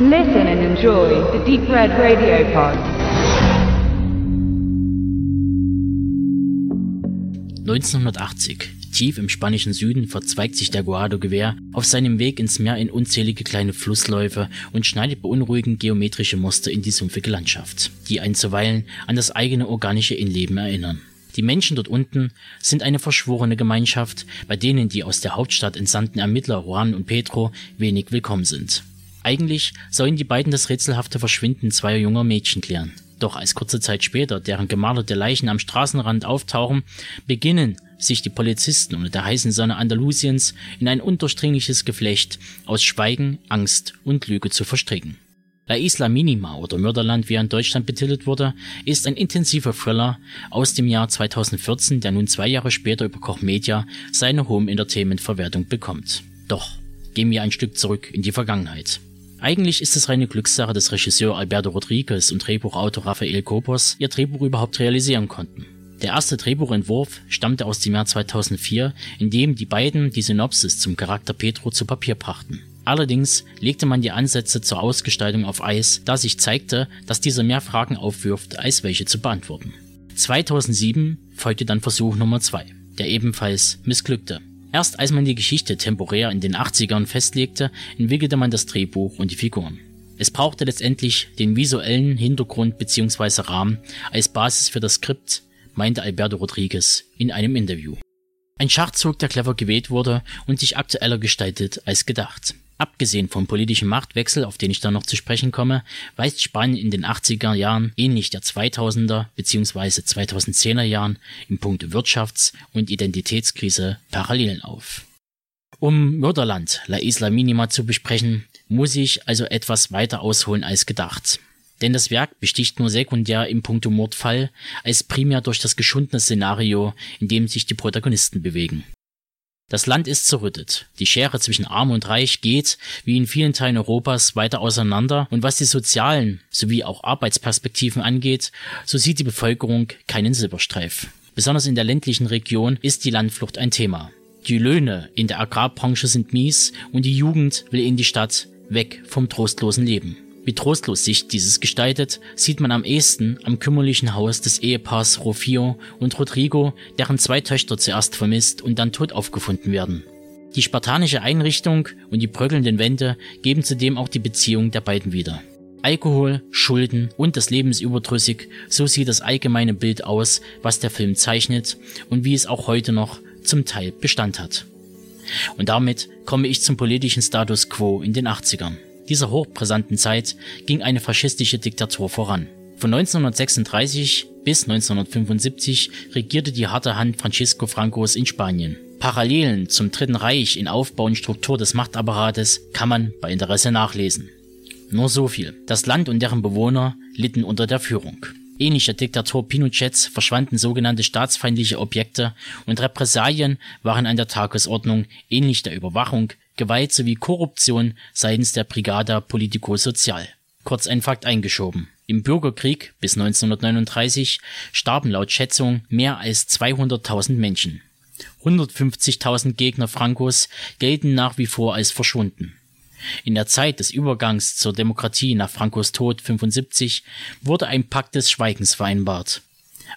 Listen and enjoy the Deep Red Radio Pod. 1980. Tief im spanischen Süden verzweigt sich der Guado-Gewehr auf seinem Weg ins Meer in unzählige kleine Flussläufe und schneidet beunruhigend geometrische Muster in die sumpfige Landschaft, die einen zuweilen an das eigene organische Innenleben erinnern. Die Menschen dort unten sind eine verschworene Gemeinschaft, bei denen die aus der Hauptstadt entsandten Ermittler Juan und Pedro wenig willkommen sind. Eigentlich sollen die beiden das rätselhafte Verschwinden zweier junger Mädchen klären. Doch als kurze Zeit später deren gemalerte Leichen am Straßenrand auftauchen, beginnen sich die Polizisten unter der heißen Sonne Andalusiens in ein undurchdringliches Geflecht aus Schweigen, Angst und Lüge zu verstricken. La Isla Minima oder Mörderland, wie er in Deutschland betitelt wurde, ist ein intensiver Thriller aus dem Jahr 2014, der nun zwei Jahre später über Koch Media seine Home Entertainment Verwertung bekommt. Doch gehen wir ein Stück zurück in die Vergangenheit. Eigentlich ist es reine Glückssache, dass Regisseur Alberto Rodriguez und Drehbuchautor Rafael Copos ihr Drehbuch überhaupt realisieren konnten. Der erste Drehbuchentwurf stammte aus dem Jahr 2004, in dem die beiden die Synopsis zum Charakter Pedro zu Papier brachten. Allerdings legte man die Ansätze zur Ausgestaltung auf Eis, da sich zeigte, dass dieser mehr Fragen aufwirft, als welche zu beantworten. 2007 folgte dann Versuch Nummer 2, der ebenfalls missglückte. Erst als man die Geschichte temporär in den 80ern festlegte, entwickelte man das Drehbuch und die Figuren. Es brauchte letztendlich den visuellen Hintergrund bzw. Rahmen als Basis für das Skript, meinte Alberto Rodriguez in einem Interview. Ein Schachzug, der clever gewählt wurde und sich aktueller gestaltet als gedacht. Abgesehen vom politischen Machtwechsel, auf den ich dann noch zu sprechen komme, weist Spanien in den 80er Jahren ähnlich der 2000er bzw. 2010er Jahren im Punkt Wirtschafts- und Identitätskrise Parallelen auf. Um Mörderland, La Isla Minima zu besprechen, muss ich also etwas weiter ausholen als gedacht. Denn das Werk besticht nur sekundär im Punkto Mordfall, als primär durch das geschundene Szenario, in dem sich die Protagonisten bewegen. Das Land ist zerrüttet. Die Schere zwischen Arm und Reich geht, wie in vielen Teilen Europas, weiter auseinander. Und was die sozialen sowie auch Arbeitsperspektiven angeht, so sieht die Bevölkerung keinen Silberstreif. Besonders in der ländlichen Region ist die Landflucht ein Thema. Die Löhne in der Agrarbranche sind mies und die Jugend will in die Stadt weg vom trostlosen Leben. Wie trostlos sich dieses gestaltet, sieht man am ehesten am kümmerlichen Haus des Ehepaars Rofio und Rodrigo, deren zwei Töchter zuerst vermisst und dann tot aufgefunden werden. Die spartanische Einrichtung und die bröckelnden Wände geben zudem auch die Beziehung der beiden wieder. Alkohol, Schulden und das Leben ist überdrüssig, so sieht das allgemeine Bild aus, was der Film zeichnet und wie es auch heute noch zum Teil Bestand hat. Und damit komme ich zum politischen Status quo in den 80ern dieser hochbrisanten Zeit ging eine faschistische Diktatur voran. Von 1936 bis 1975 regierte die harte Hand Francisco Francos in Spanien. Parallelen zum Dritten Reich in Aufbau und Struktur des Machtapparates kann man bei Interesse nachlesen. Nur so viel. Das Land und deren Bewohner litten unter der Führung. Ähnlich der Diktatur Pinochets verschwanden sogenannte staatsfeindliche Objekte und Repressalien waren an der Tagesordnung, ähnlich der Überwachung, Gewalt sowie Korruption seitens der Brigada Politico Social. Kurz ein Fakt eingeschoben. Im Bürgerkrieg bis 1939 starben laut Schätzung mehr als 200.000 Menschen. 150.000 Gegner Francos gelten nach wie vor als verschwunden. In der Zeit des Übergangs zur Demokratie nach Francos Tod 75 wurde ein Pakt des Schweigens vereinbart.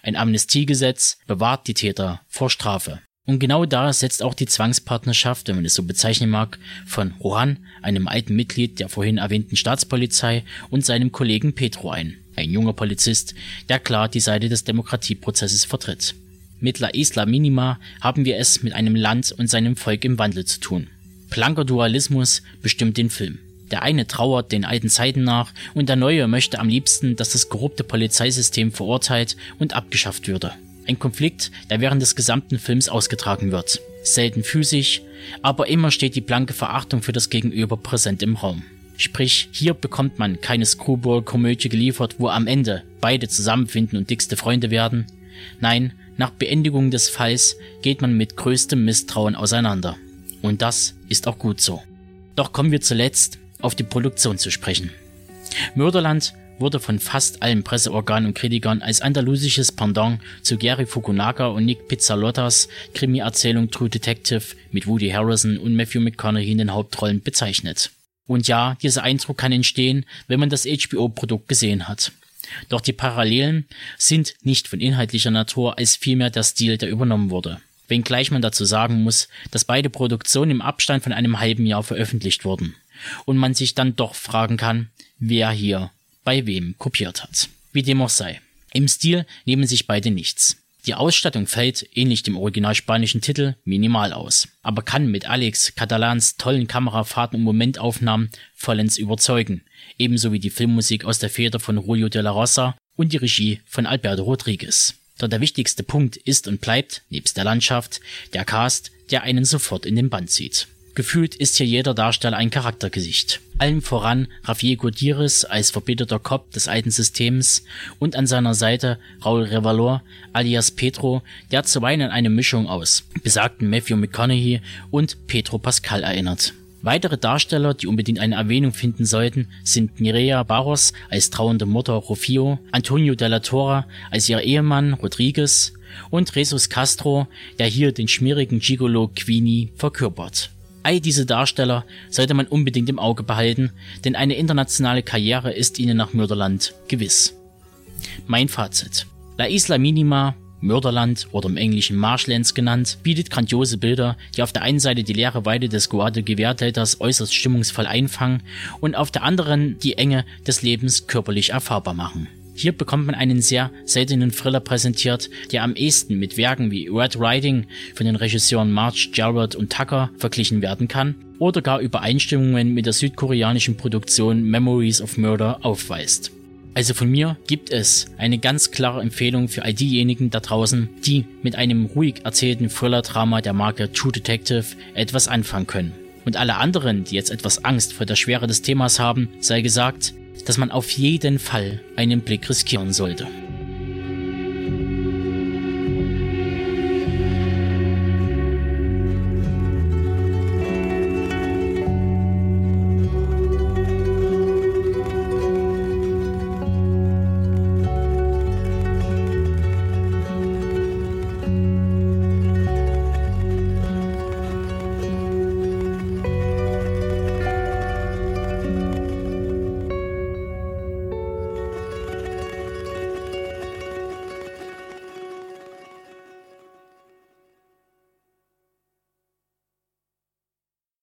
Ein Amnestiegesetz bewahrt die Täter vor Strafe. Und genau da setzt auch die Zwangspartnerschaft, wenn man es so bezeichnen mag, von Juan, einem alten Mitglied der vorhin erwähnten Staatspolizei, und seinem Kollegen Petro ein, ein junger Polizist, der klar die Seite des Demokratieprozesses vertritt. Mit La Isla Minima haben wir es mit einem Land und seinem Volk im Wandel zu tun. Blanker Dualismus bestimmt den Film. Der eine trauert den alten Zeiten nach und der neue möchte am liebsten, dass das korrupte Polizeisystem verurteilt und abgeschafft würde. Ein Konflikt, der während des gesamten Films ausgetragen wird. Selten physisch, aber immer steht die blanke Verachtung für das Gegenüber präsent im Raum. Sprich, hier bekommt man keine Screwball-Komödie geliefert, wo am Ende beide zusammenfinden und dickste Freunde werden. Nein, nach Beendigung des Falls geht man mit größtem Misstrauen auseinander. Und das ist auch gut so. Doch kommen wir zuletzt auf die Produktion zu sprechen. Mörderland wurde von fast allen Presseorganen und Kritikern als andalusisches Pendant zu Gary Fukunaga und Nick Pizzalottas Krimi-Erzählung True Detective mit Woody Harrison und Matthew McConaughey in den Hauptrollen bezeichnet. Und ja, dieser Eindruck kann entstehen, wenn man das HBO-Produkt gesehen hat. Doch die Parallelen sind nicht von inhaltlicher Natur, als vielmehr der Stil, der übernommen wurde. Wenngleich man dazu sagen muss, dass beide Produktionen im Abstand von einem halben Jahr veröffentlicht wurden. Und man sich dann doch fragen kann, wer hier bei wem kopiert hat. Wie dem auch sei. Im Stil nehmen sich beide nichts. Die Ausstattung fällt, ähnlich dem original spanischen Titel, minimal aus, aber kann mit Alex Catalans tollen Kamerafahrten und Momentaufnahmen vollends überzeugen, ebenso wie die Filmmusik aus der Feder von Julio de la Rosa und die Regie von Alberto Rodriguez. Doch der wichtigste Punkt ist und bleibt, nebst der Landschaft, der Cast, der einen sofort in den Band zieht. Gefühlt ist hier jeder Darsteller ein Charaktergesicht. Allen voran Javier Gutierrez als verbitterter Cop des alten Systems und an seiner Seite Raul Revalor alias Petro, der zuweilen an eine Mischung aus besagten Matthew McConaughey und Petro Pascal erinnert. Weitere Darsteller, die unbedingt eine Erwähnung finden sollten, sind Mireia Barros als trauernde Mutter Rufio, Antonio Della Torre als ihr Ehemann Rodriguez und Jesus Castro, der hier den schmierigen Gigolo Queenie verkörpert. All diese Darsteller sollte man unbedingt im Auge behalten, denn eine internationale Karriere ist ihnen nach Mörderland gewiss. Mein Fazit. La Isla Minima, Mörderland oder im Englischen Marshlands genannt, bietet grandiose Bilder, die auf der einen Seite die leere Weide des Guadalquivir-Deltas äußerst stimmungsvoll einfangen und auf der anderen die Enge des Lebens körperlich erfahrbar machen. Hier bekommt man einen sehr seltenen Thriller präsentiert, der am ehesten mit Werken wie Red Riding von den Regisseuren March, Jarrett und Tucker verglichen werden kann oder gar Übereinstimmungen mit der südkoreanischen Produktion Memories of Murder aufweist. Also von mir gibt es eine ganz klare Empfehlung für all diejenigen da draußen, die mit einem ruhig erzählten Thriller-Drama der Marke True Detective etwas anfangen können. Und alle anderen, die jetzt etwas Angst vor der Schwere des Themas haben, sei gesagt, dass man auf jeden Fall einen Blick riskieren sollte.